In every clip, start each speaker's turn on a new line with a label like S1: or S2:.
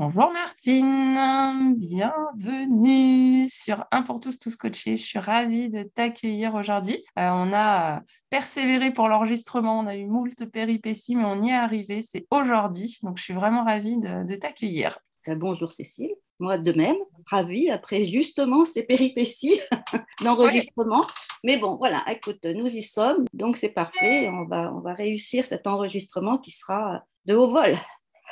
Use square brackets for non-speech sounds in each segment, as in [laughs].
S1: Bonjour Martine, bienvenue sur Un pour tous, tous coachés. Je suis ravie de t'accueillir aujourd'hui. Euh, on a persévéré pour l'enregistrement, on a eu moult péripéties, mais on y est arrivé. C'est aujourd'hui, donc je suis vraiment ravie de, t'accueillir.
S2: Euh, bonjour Cécile, moi de même, ravie après justement ces péripéties [laughs] d'enregistrement. Mais bon, voilà, écoute, nous y sommes, donc c'est parfait. On va, on va réussir cet enregistrement qui sera de haut vol.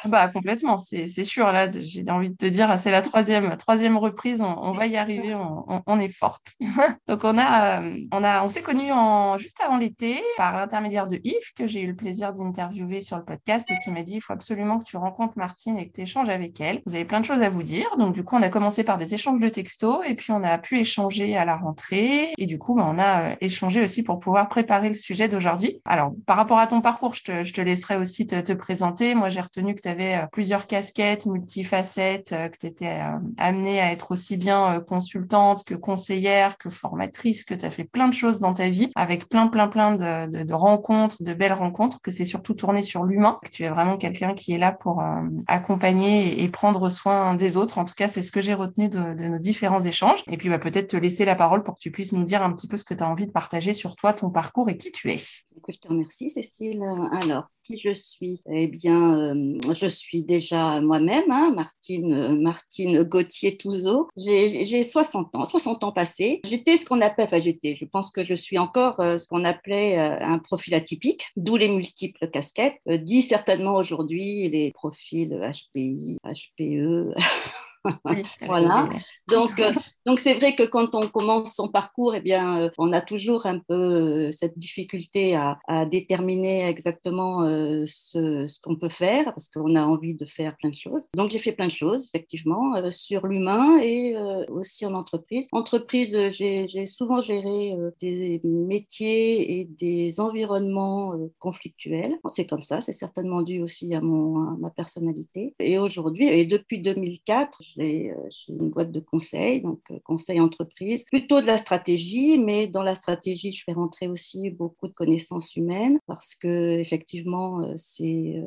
S1: Bah, complètement, c'est sûr. Là, j'ai envie de te dire, c'est la troisième, troisième reprise, on, va y arriver, on, est forte. [laughs] Donc, on, a, on, a, on s'est connus en, juste avant l'été par l'intermédiaire de Yves, que j'ai eu le plaisir d'interviewer sur le podcast et qui m'a dit il faut absolument que tu rencontres Martine et que tu échanges avec elle. Vous avez plein de choses à vous dire. Donc, du coup, on a commencé par des échanges de textos et puis on a pu échanger à la rentrée. Et du coup, bah, on a euh, échangé aussi pour pouvoir préparer le sujet d'aujourd'hui. Alors, par rapport à ton parcours, je te, je te laisserai aussi te, te présenter. Moi, j'ai retenu que tu avais euh, plusieurs casquettes, multifacettes, euh, que tu étais euh, amenée à être aussi bien consultante que conseillère, que formatrice, que tu as fait plein de choses dans ta vie avec plein, plein, plein de, rencontres, de belles rencontres, que c'est surtout tourné sur l'humain, que tu es vraiment quelqu'un qui est là pour accompagner et, prendre soin des autres. En tout cas, c'est ce que j'ai retenu de, nos différents échanges. Et puis, bah, peut-être te laisser la parole pour que tu puisses nous dire un petit peu ce que tu as envie de partager sur toi, ton parcours et qui tu es.
S2: Je te remercie, Cécile. Alors, qui je suis Eh bien, euh, je suis déjà moi-même, hein, Martine, euh, Martine Gauthier-Touzeau. J'ai 60 ans, 60 ans passés. J'étais ce qu'on appelle, enfin j'étais, je pense que je suis encore euh, ce qu'on appelait un profil atypique, d'où les multiples casquettes. dit certainement aujourd'hui les profils HPI, HPE. [laughs] [laughs] voilà. Donc, euh, donc c'est vrai que quand on commence son parcours, eh bien, euh, on a toujours un peu euh, cette difficulté à, déterminer exactement ce, ce qu'on peut faire parce qu'on a envie de faire plein de choses. Donc, j'ai fait plein de choses, effectivement, sur l'humain et aussi en entreprise. Entreprise, j'ai souvent géré des métiers et des environnements conflictuels. C'est comme ça, c'est certainement dû aussi à, mon, à ma personnalité. Et aujourd'hui, et depuis 2004, j'ai euh, une boîte de conseil, donc euh, conseil entreprise, plutôt de la stratégie, mais dans la stratégie, je fais rentrer aussi beaucoup de connaissances humaines parce que effectivement, euh, c'est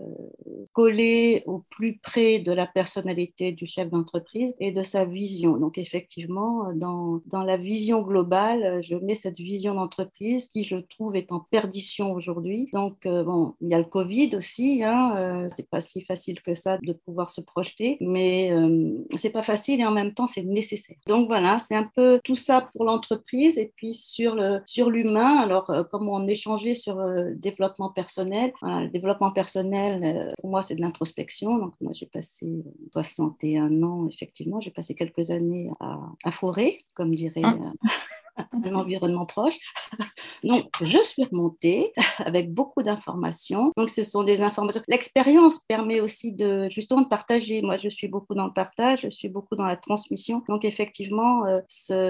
S2: collé au plus près de la personnalité du chef d'entreprise et de sa vision. Donc effectivement, dans, la vision globale, je mets cette vision d'entreprise qui, je trouve, est en perdition aujourd'hui. Donc bon, il y a le Covid aussi, hein, c'est pas si facile que ça de pouvoir se projeter, mais c'est pas facile et en même temps c'est nécessaire. Donc voilà, c'est un peu tout ça pour l'entreprise et puis sur le sur l'humain. Alors euh, comme on échangeait sur le développement personnel, le développement personnel euh, pour moi c'est de l'introspection. Donc moi j'ai passé 61 ans effectivement, j'ai passé quelques années à, à Forêt, comme dirait. Ah. [laughs] Un environnement proche. [laughs] Donc, je suis remontée [laughs] avec beaucoup d'informations. Donc, ce sont des informations. L'expérience permet aussi de justement de partager. Moi, je suis beaucoup dans le partage, je suis beaucoup dans la transmission. Donc, effectivement, euh,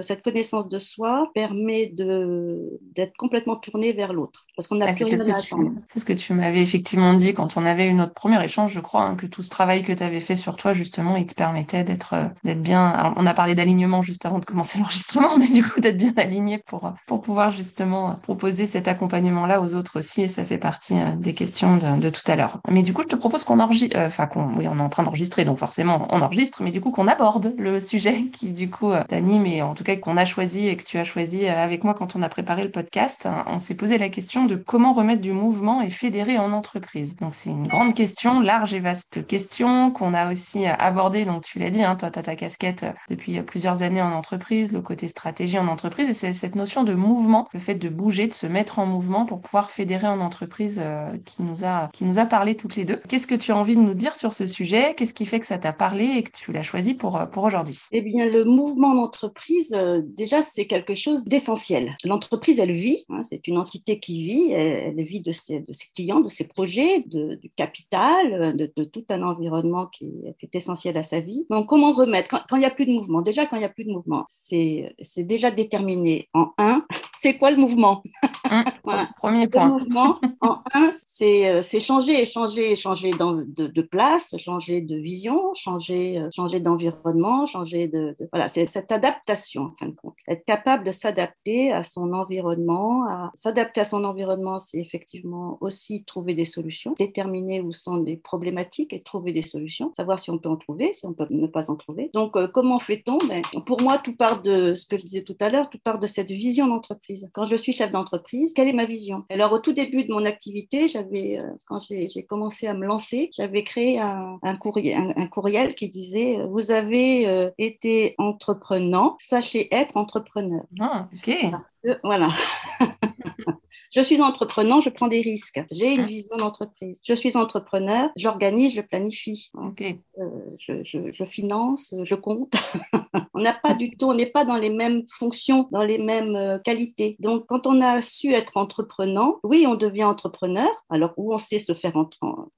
S2: cette connaissance de soi permet d'être complètement tourné vers l'autre. Parce qu'on n'a ah, plus rien à
S1: C'est ce que tu m'avais effectivement dit quand on avait eu notre premier échange, je crois, hein, que tout ce travail que tu avais fait sur toi, justement, il te permettait d'être euh, d'être bien. on a parlé d'alignement juste avant de commencer [laughs] l'enregistrement, mais du coup, d'être bien aligné pour, pour pouvoir justement proposer cet accompagnement-là aux autres aussi. Et ça fait partie euh, des questions de, tout à l'heure. Mais du coup, je te propose qu'on enregistre, euh, enfin, qu'on, oui, on est en train d'enregistrer, donc forcément, on enregistre, mais du coup, qu'on aborde le [laughs] sujet qui, du coup, euh, t'anime et en tout cas qu'on a choisi et que tu as choisi avec moi quand on a préparé le podcast. On s'est posé la question de comment remettre du mouvement et fédérer en entreprise. Donc, c'est une grande question, large et vaste question qu'on a aussi abordée. Donc, tu l'as dit, hein, toi, tu as ta casquette depuis plusieurs années en entreprise, le côté stratégie en entreprise et c'est cette notion de mouvement, le fait de bouger, de se mettre en mouvement pour pouvoir fédérer en entreprise euh, qui, nous a, qui nous a parlé toutes les deux. Qu'est-ce que tu as envie de nous dire sur ce sujet? Qu'est-ce qui fait que ça t'a parlé et que tu l'as choisi pour, euh, pour aujourd'hui?
S2: Eh bien, le mouvement d'entreprise, euh, déjà, c'est quelque chose d'essentiel. L'entreprise, elle vit, hein, c'est une entité qui vit, elle, vit de ses, clients, de ses projets, du capital, de, tout un environnement qui, est essentiel à sa vie. Donc, comment remettre? Quand il n'y a plus de mouvement, déjà, quand il n'y a plus de mouvement, c'est déjà déterminé en un, c'est quoi le mouvement?
S1: Mmh. [laughs] voilà. Premier point.
S2: Le mouvement, [laughs] en un, c'est changer, changer, changer de, de, place, changer de vision, changer, changer d'environnement, changer de, Voilà, c'est cette adaptation, en fin de compte. Être capable de s'adapter à son environnement. S'adapter à son environnement, c'est effectivement aussi trouver des solutions, déterminer où sont les problématiques et trouver des solutions, savoir si on peut en trouver, si on peut ne pas en trouver. Donc, comment fait-on? Ben, Pour moi, tout part de ce que je disais tout à l'heure, tout part de cette vision d'entreprise. Quand je suis chef d'entreprise, quelle est ma vision? Alors, au tout début de mon activité, j'avais, euh, quand j'ai commencé à me lancer, j'avais créé un, courriel, un, courriel, qui disait euh, Vous avez euh, été entreprenant, sachez être entrepreneur.
S1: Ah, ok.
S2: voilà. Je suis entrepreneur, je prends des risques. J'ai une vision d'entreprise. Je suis entrepreneur, j'organise, je planifie. Euh, je, finance, je compte. [laughs] on n'a pas du tout, on n'est pas dans les mêmes fonctions, dans les mêmes euh, qualités. Donc, quand on a su être entrepreneur, oui, on devient entrepreneur. Alors, où on sait se faire,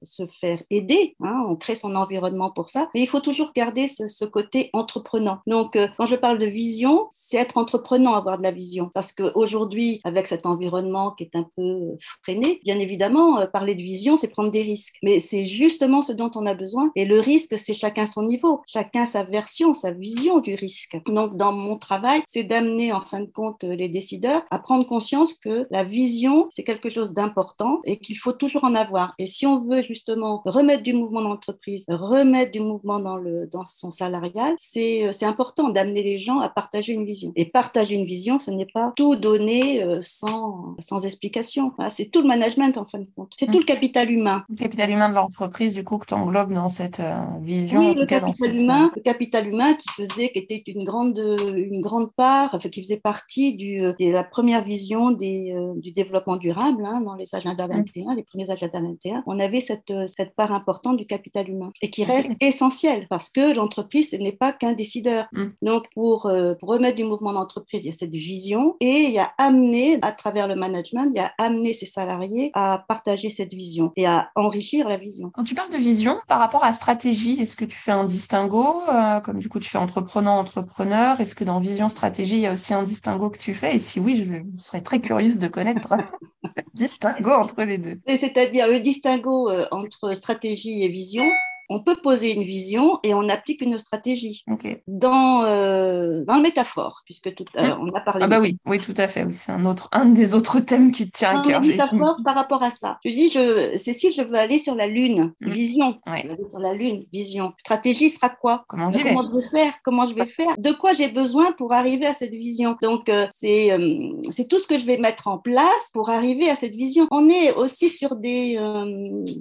S2: se faire aider, hein, on crée son environnement pour ça. Mais il faut toujours garder ce, côté entrepreneur. Donc, euh, quand je parle de vision, c'est être entrepreneur, avoir de la vision. Parce qu'aujourd'hui, avec cet environnement est un peu freiné. Bien évidemment, euh, parler de vision, c'est prendre des risques. Mais c'est justement ce dont on a besoin. Et le risque, c'est chacun son niveau, chacun sa version, sa vision du risque. Donc, dans mon travail, c'est d'amener en fin de compte les décideurs à prendre conscience que la vision, c'est quelque chose d'important et qu'il faut toujours en avoir. Et si on veut justement remettre du mouvement dans l'entreprise, remettre du mouvement dans, le, dans son salarial, c'est euh, important d'amener les gens à partager une vision. Et partager une vision, ce n'est pas tout donner euh, sans, sans explication. C'est tout le management en fin de compte. C'est tout le capital humain.
S1: Le capital humain de l'entreprise, du coup, que tu englobes dans cette euh, vision.
S2: Oui, le capital humain, euh, le capital humain qui faisait, qui était une grande, une grande part, enfin, qui faisait partie du, euh, de la première vision des, du développement durable hein, dans les agendas 21, les premiers agendas 21. On avait cette, cette part importante du capital humain et qui reste essentielle parce que l'entreprise, n'est pas qu'un décideur. Mm. Donc, pour, pour remettre du mouvement d'entreprise, il y a cette vision et il y a amené à travers le management il a amené ses salariés à partager cette vision et à enrichir la vision.
S1: Quand tu parles de vision, par rapport à stratégie, est-ce que tu fais un distinguo euh, Comme du coup, tu fais entreprenant, entrepreneur, est-ce que dans vision, stratégie, il y a aussi un distinguo que tu fais? Et si oui, je serais très curieuse de connaître [laughs] le distinguo entre les deux.
S2: C'est-à-dire le distinguo euh, entre stratégie et vision on peut poser une vision et on applique une stratégie. Dans, euh, dans le métaphore, puisque tout à l'heure, on a parlé.
S1: Ah, bah oui, oui, tout à fait. Oui, c'est un, autre, un des autres thèmes qui tient à cœur.
S2: Métaphore par rapport à ça. Je dis, je, Cécile, je veux aller sur la Lune. Mm. Vision. Je veux aller sur la Lune. Vision. Stratégie sera quoi?
S1: Comment,
S2: comment je vais faire? Comment je vais faire? De quoi j'ai besoin pour arriver à cette vision? Donc, euh, c'est euh, c'est tout ce que je vais mettre en place pour arriver à cette vision. On est aussi sur des,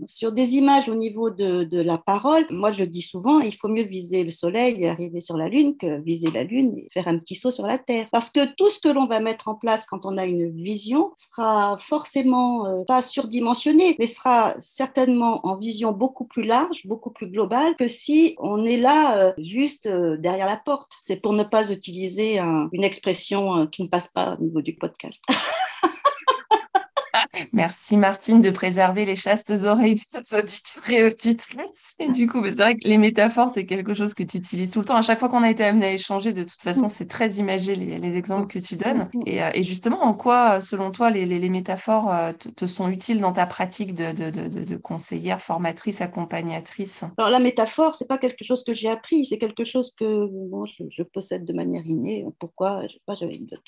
S2: sur des images au niveau de, de la parole moi, je dis souvent, il faut mieux viser le soleil et arriver sur la Lune que viser la Lune et faire un petit saut sur la Terre. Parce que tout ce que l'on va mettre en place quand on a une vision sera forcément euh, pas surdimensionné, mais sera certainement en vision beaucoup plus large, beaucoup plus globale que si on est là euh, juste euh, derrière la porte. C'est pour ne pas utiliser une expression qui ne passe pas au niveau du podcast. [laughs]
S1: Merci Martine de préserver les chastes oreilles de nos auditeurs et auditrices. Et du coup, c'est vrai que les métaphores, c'est quelque chose que tu utilises tout le temps. À chaque fois qu'on a été amené à échanger, de toute façon, c'est très imagé les, exemples que tu donnes. Euh, et, justement, en quoi, selon toi, les, métaphores euh, te, sont utiles dans ta pratique de, de, conseillère, formatrice, accompagnatrice?
S2: Alors la métaphore, c'est pas quelque chose que j'ai appris, c'est quelque chose que bon, je, possède de manière innée. Pourquoi? Je sais pas,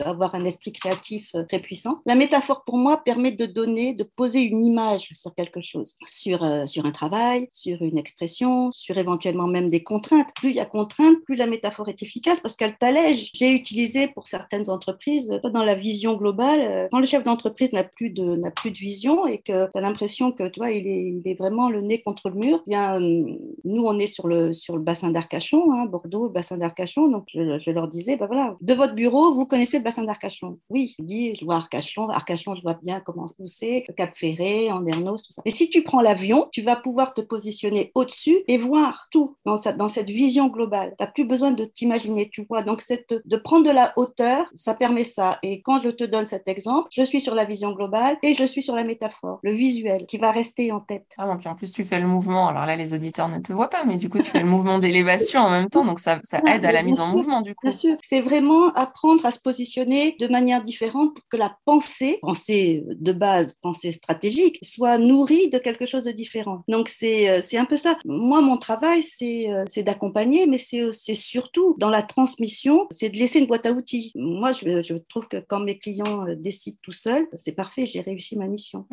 S2: avoir un esprit créatif euh, très puissant. La métaphore, pour moi, permet de donner, de poser une image sur quelque chose, sur, euh, sur un travail, sur une expression, sur éventuellement même des contraintes. Plus il y a contraintes, plus la métaphore est efficace parce qu'elle t'allège. J'ai utilisé pour certaines entreprises, euh, dans la vision globale, euh, quand le chef d'entreprise n'a plus de, n'a plus de vision et que tu as l'impression que toi, il est, il est vraiment le nez contre le mur, eh bien, nous, on est sur le, sur le bassin d'Arcachon, hein, Bordeaux, bassin d'Arcachon. Donc, je, leur disais, ben voilà, de votre bureau, vous connaissez le bassin d'Arcachon. Oui, je dis, je vois Arcachon, Arcachon, je vois bien comment c'est Cap Ferré, Andernos, tout ça. Mais si tu prends l'avion, tu vas pouvoir te positionner au-dessus et voir tout dans, dans cette vision globale. Tu n'as plus besoin de t'imaginer, tu vois. Donc, cette, de prendre de la hauteur, ça permet ça. Et quand je te donne cet exemple, je suis sur la vision globale et je suis sur la métaphore, le visuel qui va rester en tête.
S1: Ah bon, puis en plus, tu fais le mouvement. Alors là, les auditeurs ne te voient pas, mais du coup, tu fais le mouvement d'élévation en même temps. Donc, ça, ça aide à la mise en mouvement, du coup.
S2: Bien sûr. C'est vraiment apprendre à se positionner de manière différente pour que la pensée, pensée de base, pensée stratégique, soit nourrie de quelque chose de différent. Donc, c'est euh, un peu ça. Moi, mon travail, c'est euh, d'accompagner, mais c'est surtout dans la transmission, c'est de laisser une boîte à outils. Moi, je, je trouve que quand mes clients euh, décident tout seuls, c'est parfait, j'ai réussi ma mission.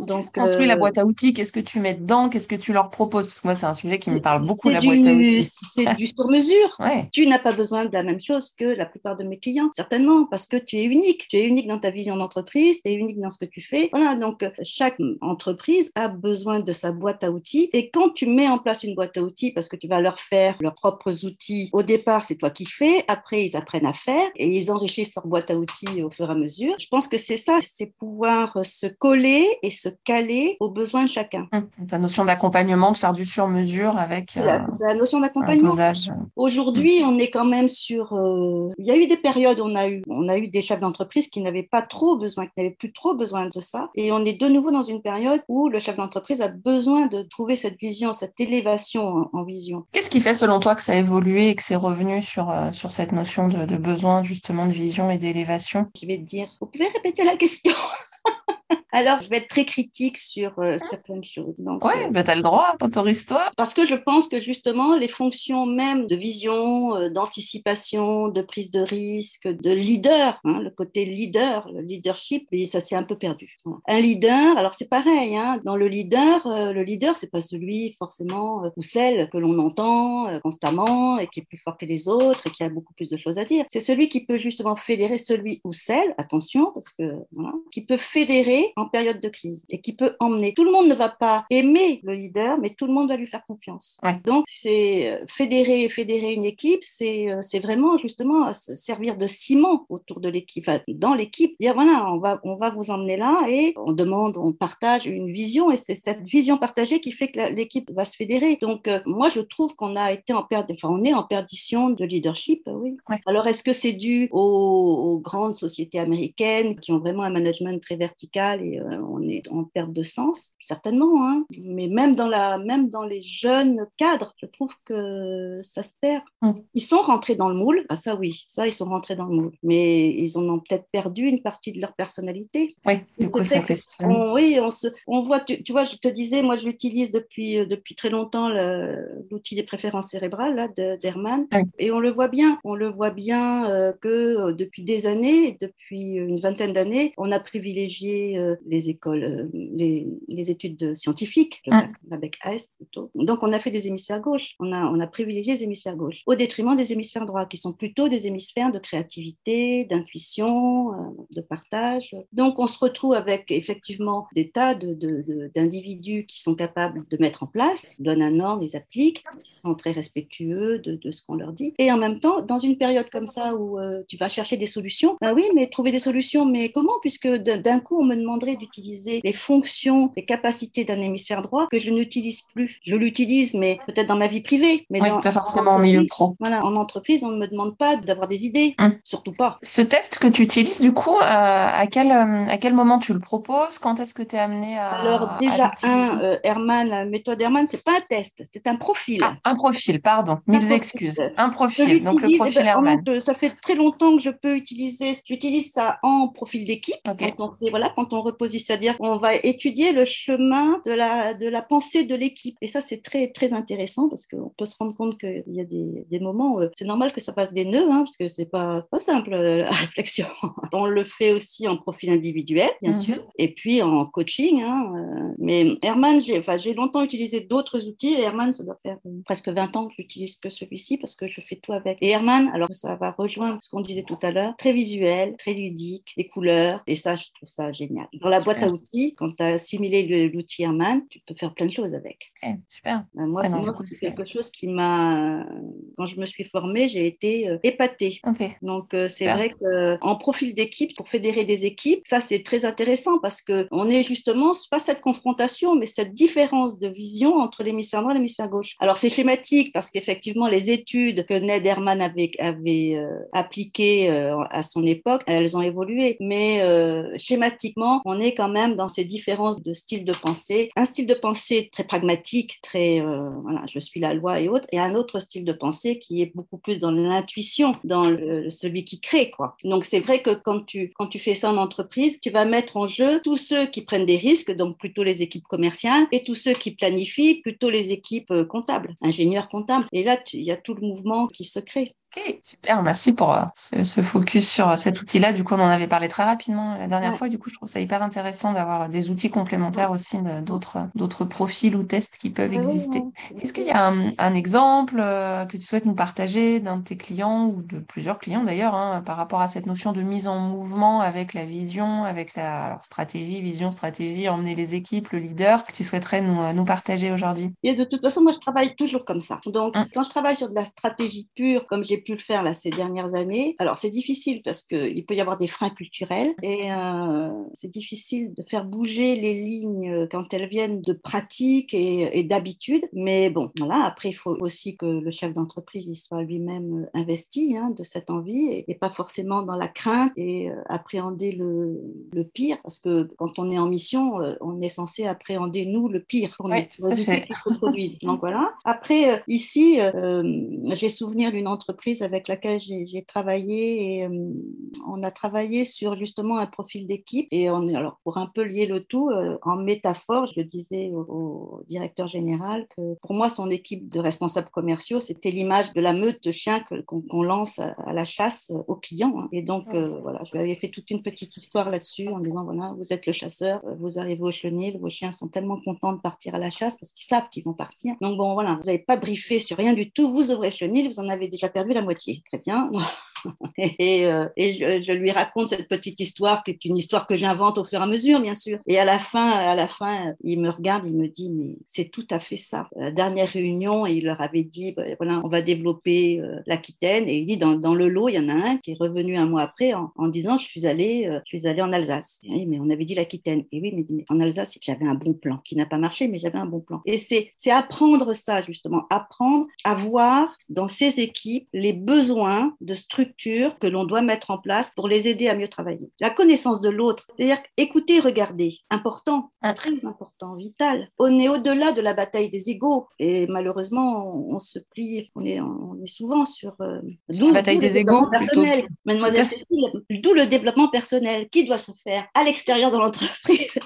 S1: Donc, tu construis la boîte à outils, qu'est-ce que tu mets dedans? Qu'est-ce que tu leur proposes? Parce que moi, c'est un sujet qui me parle beaucoup, la boîte à outils.
S2: C'est du sur-mesure. [laughs] Tu n'as pas besoin de la même chose que la plupart de mes clients, certainement, parce que tu es unique. Tu es unique dans ta vision d'entreprise, tu es unique dans ce que tu fais. Voilà, donc chaque entreprise a besoin de sa boîte à outils. Et quand tu mets en place une boîte à outils, parce que tu vas leur faire leurs propres outils, au départ, c'est toi qui fais, après, ils apprennent à faire et ils enrichissent leur boîte à outils au fur et à mesure. Je pense que c'est ça, c'est pouvoir se coller et se caler aux besoins de chacun.
S1: Hum, ta notion d'accompagnement, de faire du sur-mesure avec
S2: la, euh, la notion d'accompagnement. Aujourd'hui, on est quand même sur. Euh, il y a eu des périodes où on a eu, on a eu des chefs d'entreprise qui n'avaient pas trop besoin, qui n'avaient plus trop besoin de ça. Et on est de nouveau dans une période où le chef d'entreprise a besoin de trouver cette vision, cette élévation en, vision.
S1: Qu'est-ce qui fait selon toi que ça a évolué et que c'est revenu sur, euh, sur cette notion de, de besoin justement de vision et d'élévation?
S2: Je vais te dire, vous pouvez répéter la question [laughs] Alors, je vais être très critique sur, euh, certaines choses.
S1: oui, euh, bah, tu as le droit, autorise-toi.
S2: Parce que je pense que justement, les fonctions même de vision, euh, d'anticipation, de prise de risque, de leader, hein, le côté leader, le leadership, et ça s'est un peu perdu. Un leader, alors c'est pareil, hein, dans le leader, le leader, c'est pas celui forcément ou celle que l'on entend constamment et qui est plus fort que les autres et qui a beaucoup plus de choses à dire. C'est celui qui peut justement fédérer celui ou celle, attention, parce que voilà, qui peut fédérer en période de crise et qui peut emmener. Tout le monde ne va pas aimer le leader, mais tout le monde va lui faire confiance. Donc, c'est euh, fédérer, fédérer une équipe, c'est euh, c'est vraiment justement servir de ciment autour de l'équipe, dans l'équipe, dire voilà, on va, on va vous emmener là et on demande, on partage une vision et c'est cette vision partagée qui fait que l'équipe va se fédérer. Donc, euh, moi, je trouve qu'on a été en perte, enfin, on est en perdition de leadership, oui. Alors, est-ce que c'est dû aux, aux, grandes sociétés américaines qui ont vraiment un management très vertical et euh, on est en perte de sens, certainement. Hein. Mais même dans, la, même dans les jeunes cadres, je trouve que ça se perd. Mm. Ils sont rentrés dans le moule, ah, ça oui, ça ils sont rentrés dans le moule, mais ils en ont peut-être perdu une partie de leur personnalité.
S1: Oui, du coup, ça
S2: on, Oui, on, se, on voit, tu, tu, vois, je te disais, moi je l'utilise depuis, euh, depuis très longtemps, l'outil des préférences cérébrales là, d'Herman, et on le voit bien, on le voit bien euh, que depuis des années, depuis une vingtaine d'années, on a privilégié les écoles, euh, les, les études scientifiques, le ah. bac, AS plutôt. Donc, on a fait des hémisphères gauche. On a, on a privilégié les hémisphères gauche au détriment des hémisphères droits, qui sont plutôt des hémisphères de créativité, d'intuition, euh, de partage. Donc, on se retrouve avec effectivement des tas d'individus de, de, qui sont capables de mettre en place, donnent un ordre, ils appliquent, ils sont très respectueux de, de ce qu'on leur dit. Et en même temps, dans une période comme ça où euh, tu vas chercher des solutions, ben oui, mais trouver des solutions, mais comment? Puisque d'un coup, on me demanderait d'utiliser les fonctions, les capacités d'un hémisphère droit que je n'utilise plus. Je l'utilise, mais peut-être dans ma vie privée. Mais
S1: pas forcément en milieu pro.
S2: Voilà, en entreprise, on ne me demande pas d'avoir des idées, hum. surtout pas.
S1: Ce test que tu utilises, du coup, euh, à, quel, euh, à quel moment tu le proposes? Quand est-ce que tu es amené à.
S2: Alors, déjà, un, euh, Herman, la méthode Herman, c'est pas un test, c'est un profil.
S1: Ah, un profil, pardon, mille excuses. Un profil, donc le profil
S2: eh ben, Herman. ça fait très longtemps que je peux utiliser, j'utilise ça en profil d'équipe. Quand on fait, voilà, quand on c'est-à-dire qu'on va étudier le chemin de la, de la pensée de l'équipe. Et ça, c'est très, très intéressant parce qu'on peut se rendre compte qu'il y a des, des moments où c'est normal que ça passe des nœuds, hein, parce que c'est pas, pas simple la [laughs] réflexion. On le fait aussi en profil individuel, bien mhm. sûr, et puis en coaching. Hein, euh, mais Herman, j'ai enfin, longtemps utilisé d'autres outils, et Herman, ça doit faire presque 20 ans que j'utilise que celui-ci parce que je fais tout avec. Et Herman, alors ça va rejoindre ce qu'on disait tout à l'heure, très visuel, très ludique, des couleurs, et ça, je trouve ça génial Dans la boîte à outils, quand tu as assimilé l'outil Herman, tu peux faire plein de choses avec.
S1: Ok, super.
S2: Ben, moi, c'est quelque chose qui m'a. Quand je me suis formée, j'ai été euh, épatée. Donc, euh, c'est vrai qu'en profil d'équipe, pour fédérer des équipes, ça, c'est très intéressant parce qu'on est justement, pas cette confrontation, mais cette différence de vision entre l'hémisphère droit et l'hémisphère gauche. Alors, c'est schématique parce qu'effectivement, les études que Ned Herman avait, avait euh, appliquées à son époque, elles ont évolué. Mais schématiquement, on est quand même dans ces différences de style de pensée. Un style de pensée très pragmatique, très, voilà, je suis la loi et autres, et un autre style de pensée qui est beaucoup plus dans l'intuition, dans celui qui crée. Quoi. Donc c'est vrai que quand tu, quand tu fais ça en entreprise, tu vas mettre en jeu tous ceux qui prennent des risques, donc plutôt les équipes commerciales, et tous ceux qui planifient, plutôt les équipes euh, comptables, ingénieurs comptables. Et là, il y a tout le mouvement qui se crée.
S1: Ok, super, merci pour euh, ce, focus sur euh, cet outil-là. Du coup, on en avait parlé très rapidement la dernière fois. Du coup, je trouve ça hyper intéressant d'avoir des outils complémentaires aussi d'autres, d'autres profils ou tests qui peuvent exister. Est-ce qu'il y a un, exemple euh, que tu souhaites nous partager d'un de tes clients ou de plusieurs clients d'ailleurs hein, par rapport à cette notion de mise en mouvement avec la vision, avec la stratégie, vision, stratégie, emmener les équipes, le leader que tu souhaiterais nous, nous partager aujourd'hui?
S2: Et de toute façon, moi, je travaille toujours comme ça. Donc, hum. quand je travaille sur de la stratégie pure, comme j'ai pu le faire là, ces dernières années. Alors, c'est difficile parce qu'il peut y avoir des freins culturels et euh, c'est difficile de faire bouger les lignes quand elles viennent de pratique et, d'habitude. Mais bon, voilà, après, il faut aussi que le chef d'entreprise il soit lui-même investi hein, de cette envie et, pas forcément dans la crainte et euh, appréhender le, le, pire parce que quand on est en mission, euh, on est censé appréhender, nous, le pire pour,
S1: oui, nous, éviter
S2: se produise. Donc voilà. Après, ici, j'ai souvenir d'une entreprise avec laquelle j'ai travaillé et euh, on a travaillé sur justement un profil d'équipe. Et on, alors pour un peu lier le tout, euh, en métaphore, je le disais au, directeur général que pour moi, son équipe de responsables commerciaux, c'était l'image de la meute de chiens qu'on lance à, la chasse aux clients. Hein. Et donc, euh, voilà, je lui avais fait toute une petite histoire là-dessus en disant voilà, vous êtes le chasseur, vous arrivez au chenil, vos chiens sont tellement contents de partir à la chasse parce qu'ils savent qu'ils vont partir. Donc, bon, voilà, vous n'avez pas briefé sur rien du tout, vous ouvrez le chenil, vous en avez déjà perdu la moitié. Très bien. [laughs] et, euh, je, lui raconte cette petite histoire qui est une histoire que j'invente au fur et à mesure, bien sûr. Et à la fin, à la fin, il me regarde, il me dit mais c'est tout à fait ça. La dernière réunion, il leur avait dit bah, voilà, on va développer euh, l'Aquitaine et il dit dans, le lot, il y en a un qui est revenu un mois après en, disant je suis allé, euh, je suis allé en Alsace. Et mais on avait dit l'Aquitaine. Et oui, mais, mais en Alsace, j'avais un bon plan qui n'a pas marché, mais j'avais un bon plan. Et c'est apprendre ça justement, apprendre à voir dans ces équipes les besoins de structure que l'on doit mettre en place pour les aider à mieux travailler. La connaissance de l'autre, c'est-à-dire écouter, regarder, important, très important, vital. On est au-delà de la bataille des égaux et malheureusement, on, se plie, on est, on est souvent sur,
S1: euh, la bataille des égaux.
S2: Personnel. Mademoiselle Cécile, d'où le développement personnel qui doit se faire à l'extérieur de l'entreprise?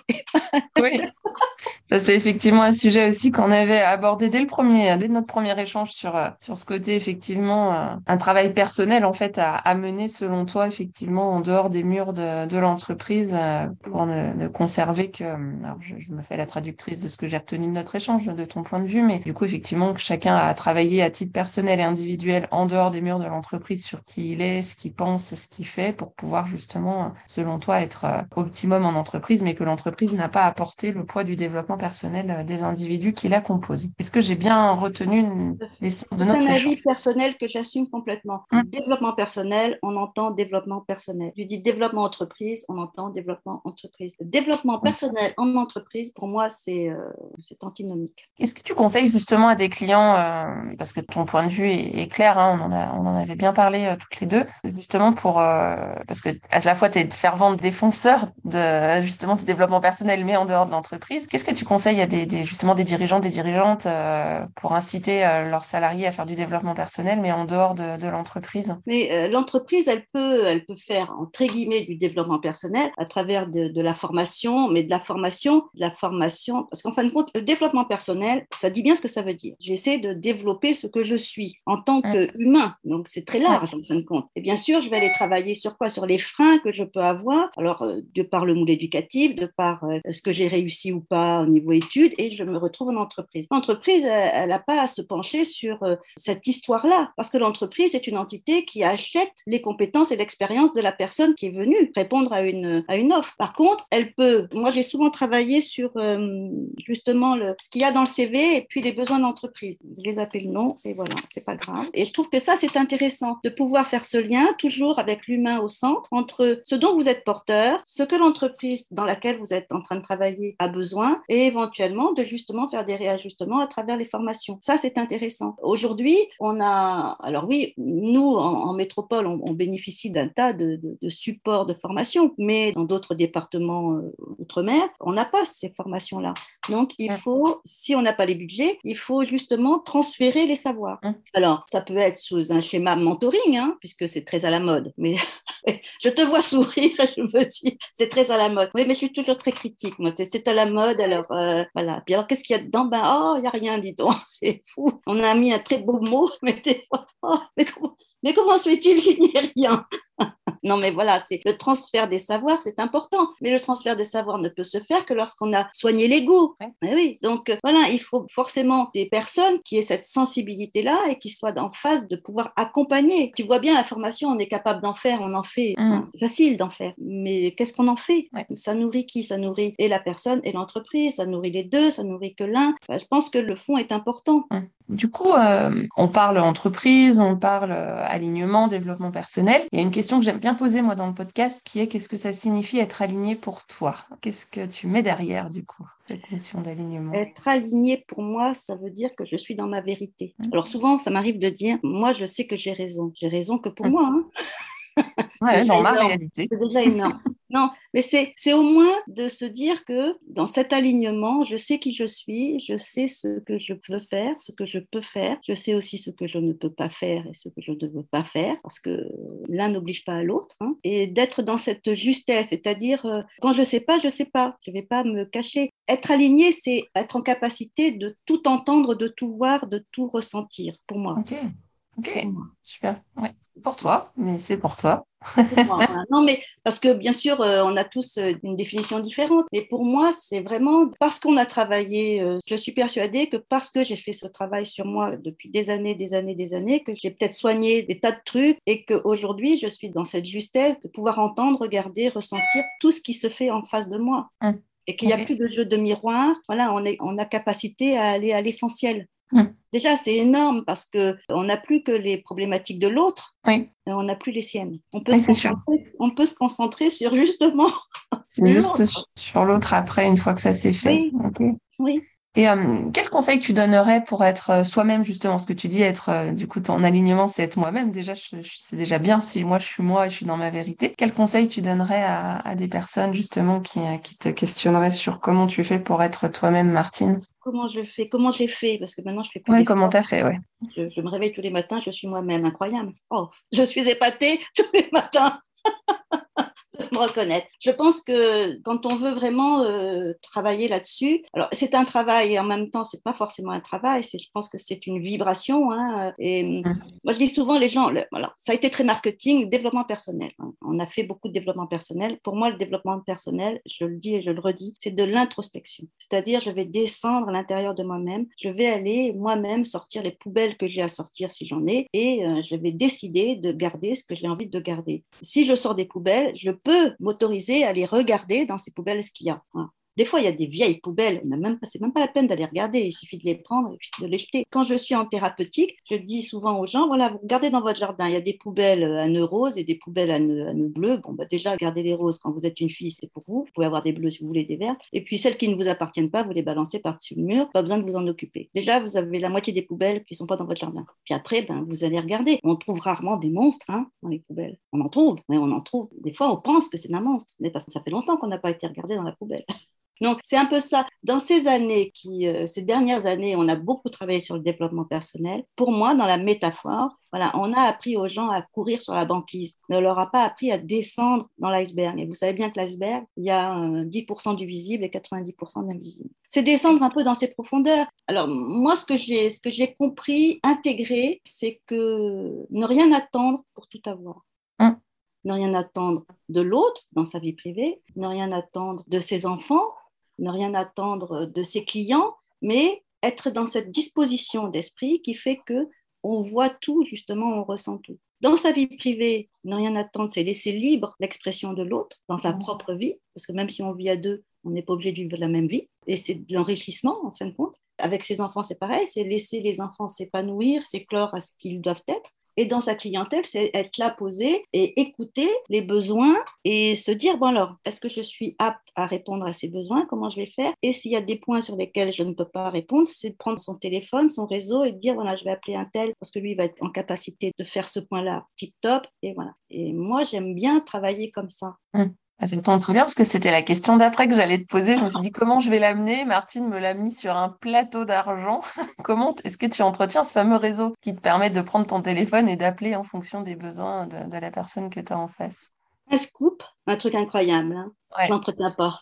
S1: oui. [laughs] C'est effectivement un sujet aussi qu'on avait abordé dès le premier, dès notre premier échange sur, euh, sur ce côté, effectivement, euh, un travail personnel, en fait, à, à, mener, selon toi, effectivement, en dehors des murs de, de l'entreprise euh, pour ne, ne, conserver que, alors je, je, me fais la traductrice de ce que j'ai retenu de notre échange, de ton point de vue, mais du coup, effectivement, que chacun a travaillé à titre personnel et individuel en dehors des murs de l'entreprise sur qui il est, ce qu'il pense, ce qu'il fait pour pouvoir, justement, selon toi, être optimum en entreprise, mais que l'entreprise n'a pas apporté le poids du développement personnel euh, des individus qui la composent. Est-ce que j'ai bien retenu l'essence de notre
S2: C'est un avis personnel que j'assume complètement. Hum. Développement personnel, on entend développement personnel. Tu dis développement entreprise, on entend développement entreprise. développement hum. personnel en entreprise, pour moi, c'est euh, antinomique.
S1: Est-ce que tu conseilles justement à des clients, euh, parce que ton point de vue est, clair, hein, on, en a, on en avait bien parlé toutes les deux, justement pour, parce que à la fois tu es fervent défenseur de justement du développement personnel, mais en dehors de l'entreprise. Qu'est-ce que tu conseilles à des, justement des dirigeants, des dirigeantes euh, pour inciter euh, leurs salariés à faire du développement personnel, mais en dehors de, l'entreprise
S2: Mais euh, l'entreprise, elle peut, elle peut faire entre guillemets du développement personnel à travers de, la formation, mais de la formation, de la formation, parce qu'en fin de compte, le développement personnel, ça dit bien ce que ça veut dire. J'essaie de développer ce que je suis en, tant qu'humain. Donc, c'est très large, en fin de compte. Et bien sûr, je vais aller travailler sur quoi? Sur les freins que je peux avoir. Alors, de par le moule éducatif, de par ce que j'ai réussi ou pas au niveau études, et je me retrouve en entreprise. L'entreprise, elle n'a pas à se pencher sur euh, cette histoire-là, parce que l'entreprise est une entité qui achète les compétences et l'expérience de la personne qui est venue répondre à une, à une offre. Par contre, elle peut, moi j'ai souvent travaillé sur justement le, ce qu'il y a dans le CV et puis les besoins d'entreprise. Je les appelle non, et voilà, c'est pas grave. Et je trouve que ça, c'est intéressant de pouvoir faire ce lien toujours avec l'humain au centre entre ce dont vous êtes porteur, ce que l'entreprise dans laquelle vous êtes en train de travailler a besoin et éventuellement de justement faire des réajustements à travers les formations. Ça, c'est intéressant. Aujourd'hui, on a, alors oui, nous, en, métropole, on, bénéficie d'un tas de, supports de formation, mais dans d'autres départements euh, outre-mer, on n'a pas ces formations-là. Donc, il faut, si on n'a pas les budgets, il faut justement transférer les savoirs. Alors, ça peut être sous un schéma mentoring, hein, puisque c'est très à la mode. Mais [laughs] je te vois sourire, [laughs] je me dis, c'est très à la mode. Oui, mais je suis toujours très critique. Moi, c'est à la mode, alors euh, voilà. Puis alors, qu'est-ce qu'il y a dedans? Ben, oh, il n'y a rien, dis donc, [laughs] c'est fou. On a mis un très beau mot, [laughs] mais des fois, oh, mais comment, mais comment se fait-il qu'il n'y ait rien? Non, mais voilà, c'est le transfert des savoirs, c'est important. Mais le transfert des savoirs ne peut se faire que lorsqu'on a soigné l'ego. oui, donc euh, voilà, il faut forcément des personnes qui aient cette sensibilité-là et qui soient en phase de pouvoir accompagner. Tu vois bien, la formation, on est capable d'en faire, on en fait. Mm. facile d'en faire. Mais qu'est-ce qu'on en fait? Ça nourrit qui? Ça nourrit et la personne et l'entreprise, ça nourrit les deux, ça nourrit que l'un. je pense que le fond est important.
S1: Du coup, euh, on parle entreprise, on parle euh, alignement, développement personnel. Il y a une question que j'aime bien poser moi dans le podcast qui est qu'est-ce que ça signifie être aligné pour toi? Qu'est-ce que tu mets derrière du coup cette notion d'alignement?
S2: Être aligné pour moi, ça veut dire que je suis dans ma vérité. Mmh. Alors souvent, ça m'arrive de dire moi, je sais que j'ai raison. J'ai raison que pour mmh. moi. Hein. [laughs]
S1: Ouais, dans ma réalité.
S2: C'est déjà énorme. [laughs] non, mais c'est au moins de se dire que dans cet alignement, je sais qui je suis, je sais ce que je veux faire, ce que je peux faire, je sais aussi ce que je ne peux pas faire et ce que je ne veux pas faire, parce que l'un n'oblige pas à l'autre, hein. et d'être dans cette justesse, c'est-à-dire euh, quand je ne sais pas, je ne sais pas, je ne vais pas me cacher. Être aligné, c'est être en capacité de tout entendre, de tout voir, de tout ressentir, pour moi.
S1: Ok, ok, super. Ouais pour toi, mais c'est pour toi.
S2: non, mais parce que bien sûr, euh, on a tous euh, une définition différente. Mais pour moi, c'est vraiment parce qu'on a travaillé. Euh, je suis persuadée que parce que j'ai fait ce travail sur moi depuis des années, des années, des années, que j'ai peut-être soigné des tas de trucs et qu'aujourd'hui, je suis dans cette justesse de pouvoir entendre, regarder, ressentir tout ce qui se fait en face de moi. Hum. Et qu'il n'y a plus de jeu de miroir. Voilà, on, est, on a capacité à aller à l'essentiel. Hum. Déjà, c'est énorme parce qu'on n'a plus que les problématiques de l'autre, oui. et on n'a plus les siennes. On peut, se on peut se concentrer sur justement. [laughs]
S1: juste sur l'autre après, une fois que ça s'est fait.
S2: Oui. oui.
S1: Et euh, quel conseil tu donnerais pour être euh, soi-même, justement? Ce que tu dis, être euh, du coup, ton alignement, c'est être moi-même. Déjà, c'est déjà bien si moi je suis moi et je suis dans ma vérité. Quel conseil tu donnerais à, à des personnes, justement, qui, qui te questionneraient sur comment tu fais pour être toi-même, Martine?
S2: Comment je fais, comment j'ai fait, parce que maintenant je fais plus.
S1: Oui, comment as fait, ouais.
S2: Je, je, me réveille tous les matins, je suis moi-même, incroyable. Oh, je suis épatée [laughs] tous les matins. Me reconnaître. Je pense que quand on veut vraiment euh, travailler là-dessus, alors c'est un travail et en même temps c'est pas forcément un travail. Je pense que c'est une vibration. Hein, et mmh. moi je dis souvent les gens, voilà, ça a été très marketing, développement personnel. Hein. On a fait beaucoup de développement personnel. Pour moi, le développement personnel, je le dis et je le redis, c'est de l'introspection. C'est-à-dire, je vais descendre à l'intérieur de moi-même. Je vais aller moi-même sortir les poubelles que j'ai à sortir si j'en ai, et euh, je vais décider de garder ce que j'ai envie de garder. Si je sors des poubelles, je peux m'autoriser à aller regarder dans ces poubelles ce qu'il y a. Des fois, il y a des vieilles poubelles, ce n'est même pas la peine d'aller regarder, il suffit de les prendre et de les jeter. Quand je suis en thérapeutique, je dis souvent aux gens, voilà, vous regardez dans votre jardin, il y a des poubelles à nœuds roses et des poubelles à nœuds, bleus. Bon, bah déjà, gardez les roses quand vous êtes une fille, c'est pour vous. Vous pouvez avoir des bleus si vous voulez, des vertes. Et puis celles qui ne vous appartiennent pas, vous les balancez par-dessus le mur, pas besoin de vous en occuper. Déjà, vous avez la moitié des poubelles qui sont pas dans votre jardin. Puis après, ben, vous allez regarder. On trouve rarement des monstres hein, dans les poubelles. On en trouve, mais on en trouve. Des fois, on pense que c'est un monstre, mais parce que ça fait longtemps qu'on n'a pas été regardé dans la poubelle. [laughs] Donc, c'est un peu ça. Dans ces années, qui, euh, ces dernières années, on a beaucoup travaillé sur le développement personnel. Pour moi, dans la métaphore, voilà, on a appris aux gens à courir sur la banquise, mais on leur a pas appris à descendre dans l'iceberg. Et vous savez bien que l'iceberg, il y a 10% du visible et 90% de l'invisible. C'est descendre un peu dans ses profondeurs. Alors, moi, ce que j'ai, ce que j'ai compris, intégré, c'est que ne rien attendre pour tout avoir. Hum. Ne rien attendre de l'autre dans sa vie privée, ne rien attendre de ses enfants, ne rien attendre de ses clients, mais être dans cette disposition d'esprit qui fait que on voit tout, justement, on ressent tout. Dans sa vie privée, ne rien attendre, c'est laisser libre l'expression de l'autre dans sa propre vie, parce que même si on vit à deux, on n'est pas obligé de vivre la même vie, et c'est de l'enrichissement, en fin de compte. Avec ses enfants, c'est pareil, c'est laisser les enfants s'épanouir, s'éclore à ce qu'ils doivent être, et dans sa clientèle, c'est être là posé et écouter les besoins et se dire, bon alors, est-ce que je suis apte à répondre à ces besoins? Comment je vais faire? Et s'il y a des points sur lesquels je ne peux pas répondre, c'est de prendre son téléphone, son réseau et de dire, voilà, je vais appeler un tel parce que lui va être en capacité de faire ce point-là tip top. Et moi, j'aime bien travailler comme ça.
S1: Hum. Ah, ça tombe très bien parce que c'était la question d'après que j'allais te poser. Je me suis dit comment je vais l'amener? Martine me l'a mis sur un plateau d'argent. [laughs] comment est-ce que tu entretiens ce fameux réseau qui te permet de prendre ton téléphone et d'appeler en fonction des besoins de, la personne que tu as en face?
S2: Un scoop, un truc incroyable. Hein. Ouais. J'entretiens pas.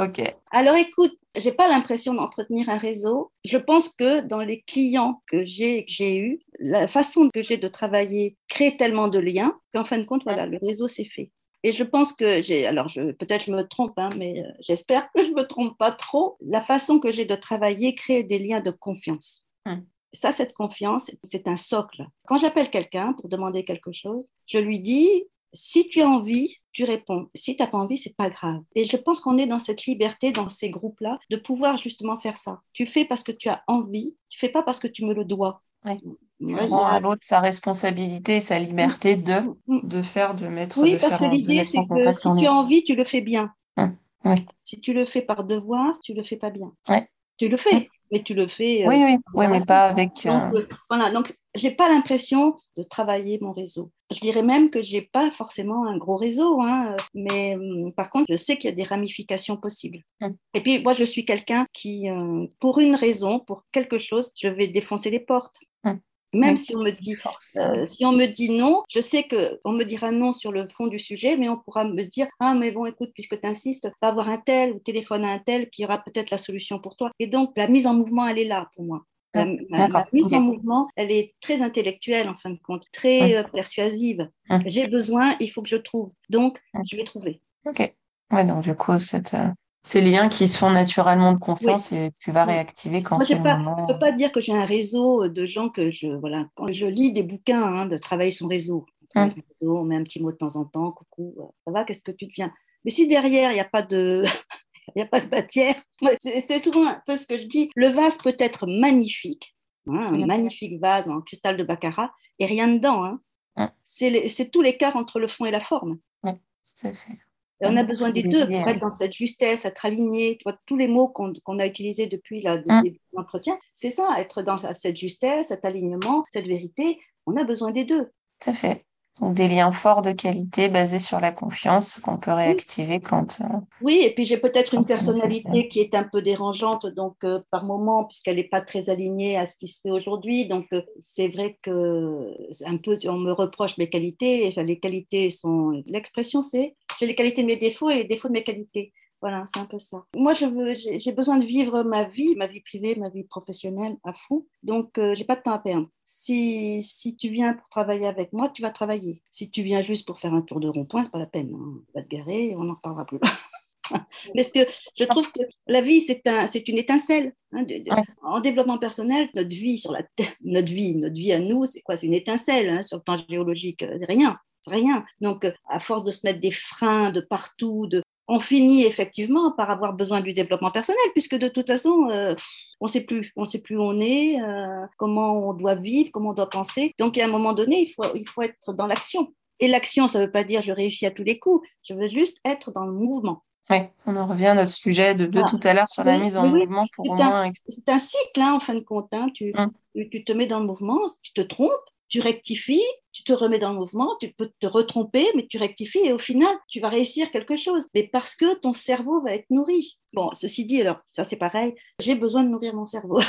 S1: ok.
S2: Alors écoute, j'ai pas l'impression d'entretenir un réseau. Je pense que dans les clients que j'ai que j'ai eu, la façon que j'ai de travailler crée tellement de liens qu'en fin de compte, voilà, le réseau s'est fait. Et je pense que j'ai, alors peut-être je me trompe, hein, mais euh, j'espère que je me trompe pas trop. La façon que j'ai de travailler crée des liens de confiance. Hum. Ça, cette confiance, c'est un socle. Quand j'appelle quelqu'un pour demander quelque chose, je lui dis si tu as envie, tu réponds. Si tu n'as pas envie, c'est pas grave. Et je pense qu'on est dans cette liberté, dans ces groupes-là, de pouvoir justement faire ça. Tu fais parce que tu as envie, tu fais pas parce que tu me le dois.
S1: Tu rends à l'autre sa responsabilité et sa liberté de, mm, mm. de faire, de mettre.
S2: Oui, parce que l'idée, c'est que si tu as envie, tu le fais bien. Hum, si tu le fais par devoir, tu le fais pas bien. Tu le fais, mais tu le fais.
S1: Euh, oui, oui, oui mais pas avec.
S2: Donc, euh, euh, voilà, donc j'ai pas l'impression de travailler mon réseau. Je dirais même que j'ai pas forcément un gros réseau, hein, mais hum, par contre, je sais qu'il y a des ramifications possibles. Hum. Et puis, moi, je suis quelqu'un qui, pour une raison, pour quelque chose, je vais défoncer les portes. Même si on me dit euh, si on me dit non, je sais que on me dira non sur le fond du sujet, mais on pourra me dire ah mais bon écoute puisque tu insistes, va voir un tel ou téléphone à un tel qui aura peut-être la solution pour toi. Et donc la mise en mouvement elle est là pour moi. La, mise en mouvement, elle est très intellectuelle en fin de compte, très euh, persuasive. J'ai besoin, il faut que je trouve. Donc, je vais trouver.
S1: Ok. Ouais, donc du coup, cette, euh, ces liens qui se font naturellement de confiance et tu vas réactiver quand c'est le moment.
S2: Je ne peux pas dire que j'ai un réseau de gens que je. Voilà, quand je lis des bouquins, hein, de travailler son réseau. Hum. On met un petit mot de temps en temps, coucou, ça va, qu'est-ce que tu deviens? Mais si derrière, il n'y a pas de. [laughs] Il n'y a pas de matière. C'est souvent un peu ce que je dis. Le vase peut être magnifique, hein, un magnifique vase en cristal de baccarat, et rien dedans. Hein. Hum. C'est tous quarts entre le fond et la forme.
S1: Oui, tout à fait
S2: on a besoin des deux pour être dans cette justesse, être aligné. tous les mots qu'on a utilisés depuis l'entretien, c'est ça, être dans cette justesse, cet alignement, cette vérité. On a besoin des deux.
S1: Tout à fait. Donc des liens forts de qualité basés sur la confiance qu'on peut réactiver quand. Euh,
S2: oui, et puis j'ai peut-être une personnalité qui est un peu dérangeante, donc euh, par moment, puisqu'elle n'est pas très alignée à ce qui se fait aujourd'hui. Donc euh, c'est vrai que un peu on me reproche mes qualités. les qualités sont l'expression, c'est j'ai les qualités de mes défauts et les défauts de mes qualités. Voilà, c'est un peu ça. Moi, j'ai besoin de vivre ma vie, ma vie privée, ma vie professionnelle à fond. Donc, euh, j'ai pas de temps à perdre. Si, si tu viens pour travailler avec moi, tu vas travailler. Si tu viens juste pour faire un tour de rond-point, c'est pas la peine. Hein. On va te garer et on n'en reparlera plus. [laughs] Parce que je trouve que la vie, c'est un, une étincelle. Hein, en développement personnel, notre vie, sur la notre vie, notre vie à nous, c'est quoi? C'est une étincelle hein, sur le temps géologique, c'est rien rien. Donc, euh, à force de se mettre des freins de partout, de... on finit effectivement par avoir besoin du développement personnel, puisque de toute façon, euh, on ne sait plus, on sait plus où on est, euh, comment on doit vivre, comment on doit penser. Donc, à un moment donné, il faut, il faut être dans l'action. Et l'action, ça ne veut pas dire je réussis à tous les coups, je veux juste être dans le mouvement.
S1: Oui, on en revient à notre sujet de, tout à l'heure sur la mise en mouvement
S2: pour C'est un cycle, hein, en fin de compte. Hein. Tu, hum. tu, te mets dans le mouvement, tu te trompes, tu rectifies, tu te remets dans le mouvement, tu peux te retromper, mais tu rectifies et au final, tu vas réussir quelque chose. Mais parce que ton cerveau va être nourri. Bon, ceci dit, alors, ça c'est pareil, j'ai besoin de nourrir mon cerveau.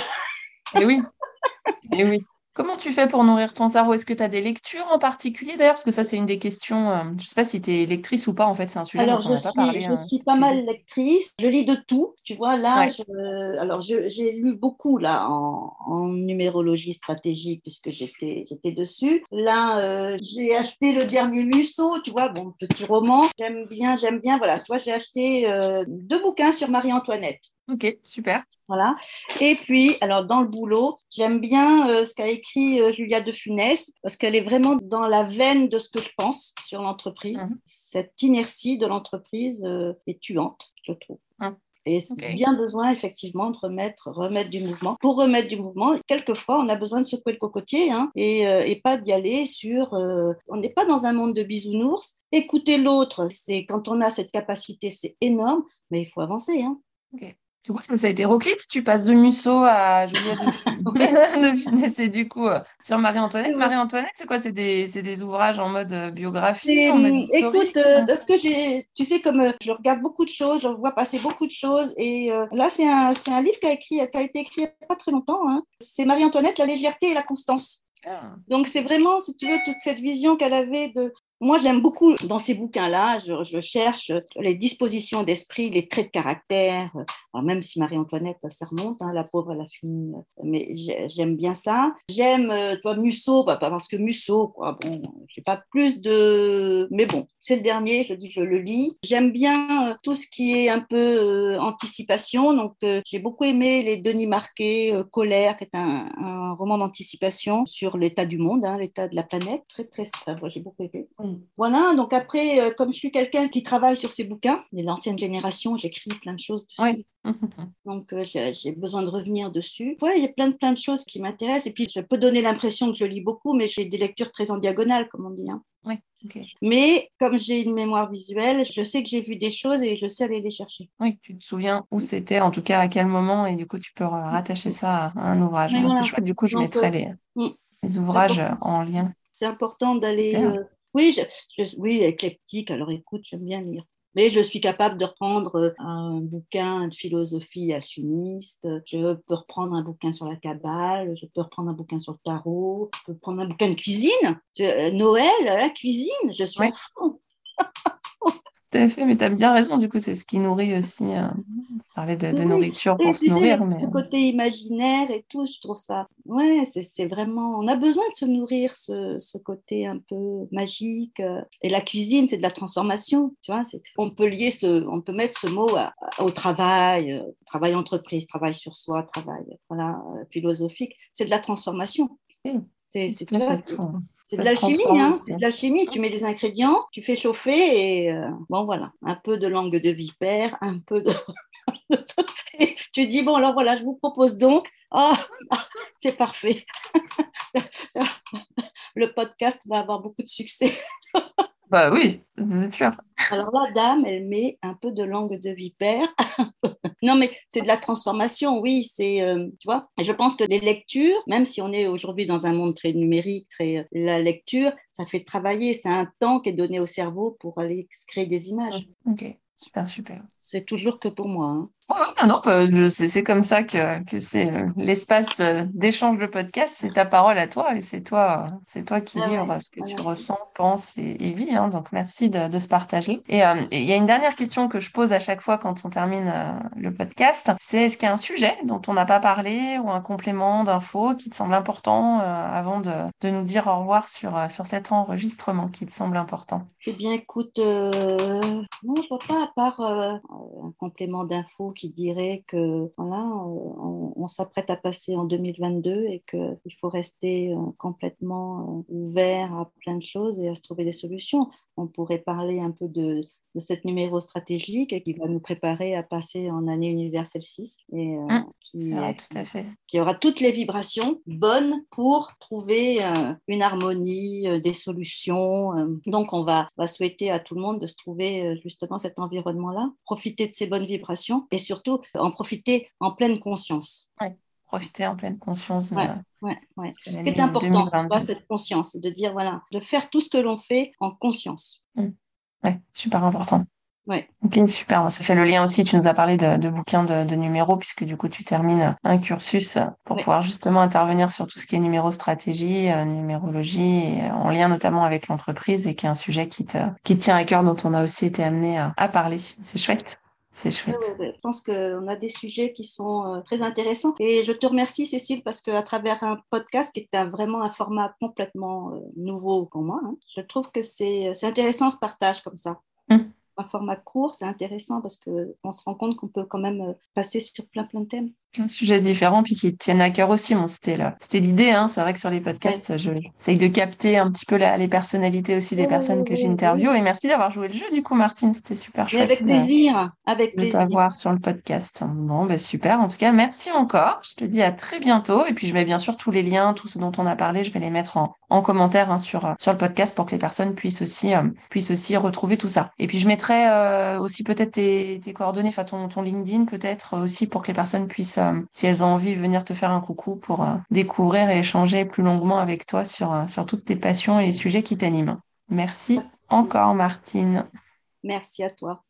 S1: Et oui. [laughs] Et oui. Comment tu fais pour nourrir ton cerveau? Est-ce que tu as des lectures en particulier d'ailleurs? Parce que ça, c'est une des questions. euh, je ne sais pas si tu es lectrice ou pas, en fait, c'est un sujet
S2: Alors,
S1: dont on
S2: je
S1: n'a pas parlé.
S2: je
S1: euh,
S2: suis pas mal lectrice. Je lis de tout. Tu vois, là,
S1: Ouais.
S2: je- alors j'ai lu beaucoup là en, en numérologie stratégique puisque j'étais dessus. Là, euh, j'ai acheté le dernier Musso, tu vois, bon, petit roman. J'aime bien, j'aime bien. Voilà, tu vois, j'ai acheté deux bouquins sur Marie-Antoinette.
S1: Ok, super.
S2: Voilà. Et puis, alors dans le boulot, j'aime bien euh, ce qu'a écrit euh, Julia de Funès parce qu'elle est vraiment dans la veine de ce que je pense sur l'entreprise.
S1: Mhm.
S2: Cette inertie de l'entreprise euh, est tuante, je trouve.
S1: Mhm.
S2: Et c'est
S1: Ok.
S2: bien besoin effectivement de remettre, remettre du mouvement. Pour remettre du mouvement, quelquefois on a besoin de secouer le cocotier hein, et, euh, et pas d'y aller sur. euh, on n'est pas dans un monde de bisounours. Écouter l'autre, c'est quand on a cette capacité, c'est énorme, mais il faut avancer. Hein.
S1: Du coup, ça, ça a été hétéroclite. Tu passes de Musso à Julia de, [laughs] [laughs] et du coup, euh, sur Marie-Antoinette.
S2: C'est.
S1: Marie-Antoinette, c'est quoi? C'est des, c'est des ouvrages en mode euh, biographie,
S2: C'est,
S1: en mode
S2: hum, écoute, euh, parce que j'ai, tu sais, comme euh, je regarde beaucoup de choses, je vois passer beaucoup de choses, et euh, là, c'est un, c'est un livre qui a, écrit, qui a été écrit il n'y a pas très longtemps. hein. C'est Marie-Antoinette, La légèreté et la constance.
S1: Ah,
S2: Donc, c'est vraiment, si tu veux, toute cette vision qu'elle avait de. Moi, j'aime beaucoup dans ces bouquins-là, je, cherche les dispositions d'esprit, les traits de caractère. Alors, même si Marie-Antoinette, ça remonte, hein, la pauvre, elle a mais j'ai- j'aime bien ça. J'aime, euh, toi, Musso, bah, parce que Musso, quoi, bon, j'ai pas plus de. Mais bon, c'est le dernier, je dis, je le lis. J'aime bien euh, tout ce qui est un peu euh, anticipation, donc j'ai beaucoup aimé les Denis Marquet, Colère, qui est un, roman d'anticipation sur l'état du monde, hein, l'état de la planète, très, très, moi, j'ai beaucoup aimé. Voilà, donc après, euh, comme je suis quelqu'un qui travaille sur ces bouquins, de l'ancienne génération, j'écris plein de choses dessus. [laughs] Donc, euh, j'ai besoin de revenir dessus. Ouais, il y a plein de, plein de choses qui m'intéressent. Et puis, je peux donner l'impression que je lis beaucoup, mais j'ai des lectures très en diagonale, comme on dit. hein.
S1: Oui.
S2: Mais comme j'ai une mémoire visuelle, je sais que j'ai vu des choses et je sais aller les chercher.
S1: Oui, tu te souviens où c'était, en tout cas à quel moment, et du coup, tu peux rattacher ça à un ouvrage.
S2: Oui, voilà.
S1: C'est chouette, du coup, je
S2: Donc,
S1: mettrai
S2: euh,
S1: les,
S2: mm.
S1: les ouvrages en lien.
S2: C'est important d'aller. Euh, Oui, je, je- oui, éclectique. Alors écoute, j'aime bien lire. Mais je suis capable de reprendre euh, un bouquin de philosophie alchimiste, je peux reprendre un bouquin sur la cabale, je peux reprendre un bouquin sur le tarot, je peux prendre un bouquin de cuisine. Je- euh, Noël, la cuisine, je suis
S1: Ouais.
S2: en fond. [laughs]
S1: Tout à fait, mais tu as bien raison, du coup, c'est ce qui nourrit aussi. euh, parler de, de
S2: Oui,
S1: nourriture pour se nourrir,
S2: le,
S1: mais
S2: le côté imaginaire et tout, je trouve ça. Ouais, c'est vraiment. On a besoin de se nourrir ce, ce côté un peu magique. euh. Et la cuisine, c'est de la transformation. Tu vois, on peut lier ce, on peut mettre ce mot à- à- au travail, euh, travail entreprise, travail sur soi, travail voilà, euh, philosophique. C'est de la transformation.
S1: Oui,
S2: C'est
S1: tout fait,
S2: c'est-
S1: tout.
S2: C'est de l'alchimie,
S1: transforme
S2: hein, c'est de l'alchimie. Tu mets des ingrédients, tu fais chauffer et euh, bon voilà, un peu de langue de vipère, un peu de. et [laughs] tu dis bon alors voilà, je vous propose donc. Ah, [laughs] c'est parfait. [laughs] Le podcast va avoir beaucoup de succès.
S1: Bah oui, bien sûr.
S2: Alors la dame, elle met un peu de langue de vipère. Non, mais c'est de la transformation, oui. C'est, euh, tu vois. Et je pense que les lectures, même si on est aujourd'hui dans un monde très numérique, très la lecture, ça fait travailler. C'est un temps qui est donné au cerveau pour aller créer des images.
S1: Ok, super, super.
S2: C'est toujours que pour moi. hein.
S1: Ouais, non, non, c'est comme ça que, que c'est euh, l'espace euh, d'échange de podcast, c'est ta parole à toi et c'est toi, c'est toi qui
S2: Ah ouais,
S1: livres ce que tu
S2: voilà.
S1: ressens, penses et, et vis. hein. donc merci de, de se partager. Et euh, et il y a une dernière question que je pose à chaque fois quand on termine euh, le podcast, c'est est-ce qu'il y a un sujet dont on n'a pas parlé ou un complément d'info qui te semble important euh, avant de, de nous dire au revoir sur, sur cet enregistrement qui te semble important?
S2: Eh bien, écoute, non, je vois pas à part un complément d'info qui dirait que voilà, on, on s'apprête à passer en 2022 et qu'il faut rester euh, complètement euh, ouvert à plein de choses et à se trouver des solutions. On pourrait parler un peu de de cette numéro stratégique qui va nous préparer à passer en année universelle 6 et euh,
S1: Mmh,
S2: qui,
S1: C'est vrai, tout à fait.
S2: qui aura toutes les vibrations bonnes pour trouver euh, une harmonie, euh, des solutions. Donc, on va, va souhaiter à tout le monde de se trouver justement cet environnement-là, profiter de ces bonnes vibrations et surtout en profiter en pleine conscience.
S1: Ouais. profiter en pleine conscience.
S2: Ouais, ouais, ouais. Ce qui est important, cette conscience, de dire, voilà, de faire tout ce que l'on fait en conscience.
S1: Mmh. Ouais, super important.
S2: Ouais.
S1: Ok, super. Ça fait le lien aussi. Tu nous as parlé de, de bouquins de, de, numéros, puisque du coup, tu termines un cursus pour pouvoir justement intervenir sur tout ce qui est numéro stratégie, euh, numérologie, en lien notamment avec l'entreprise et qui est un sujet qui te, qui tient à cœur, dont on a aussi été amené à, à parler. C'est chouette. C'est chouette.
S2: je pense qu'on a des sujets qui sont euh, très intéressants. Et je te remercie, Cécile, parce qu'à travers un podcast qui est vraiment un format complètement nouveau pour moi, hein, je trouve que c'est intéressant ce partage comme ça. Hum un format court, c'est intéressant parce qu'on se rend compte qu'on peut quand même euh, passer sur plein plein de thèmes
S1: un sujet différent puis qui tiennent à cœur aussi. Bon, c'était là, c'était l'idée. Hein. C'est vrai que sur les podcasts, je j'essaye de capter un petit peu les personnalités aussi des personnes que j'interviewe. Et merci d'avoir joué le jeu du coup, Martine. C'était super chouette.
S2: avec plaisir, avec
S1: de plaisir. voir sur le podcast. Bon, ben super. En tout cas, merci encore. Je te dis à très bientôt. Et puis je mets bien sûr tous les liens, tout ce dont on a parlé, je vais les mettre en, en commentaire hein, sur sur le podcast pour que les personnes puissent aussi euh, puissent aussi retrouver tout ça. Et puis je mettrai euh, aussi peut-être tes, tes coordonnées, enfin ton, ton LinkedIn peut-être aussi pour que les personnes puissent euh, si elles ont envie de venir te faire un coucou pour euh, découvrir et échanger plus longuement avec toi sur, euh, sur toutes tes passions et les sujets qui t'animent. Merci encore, Martine.
S2: Merci à toi.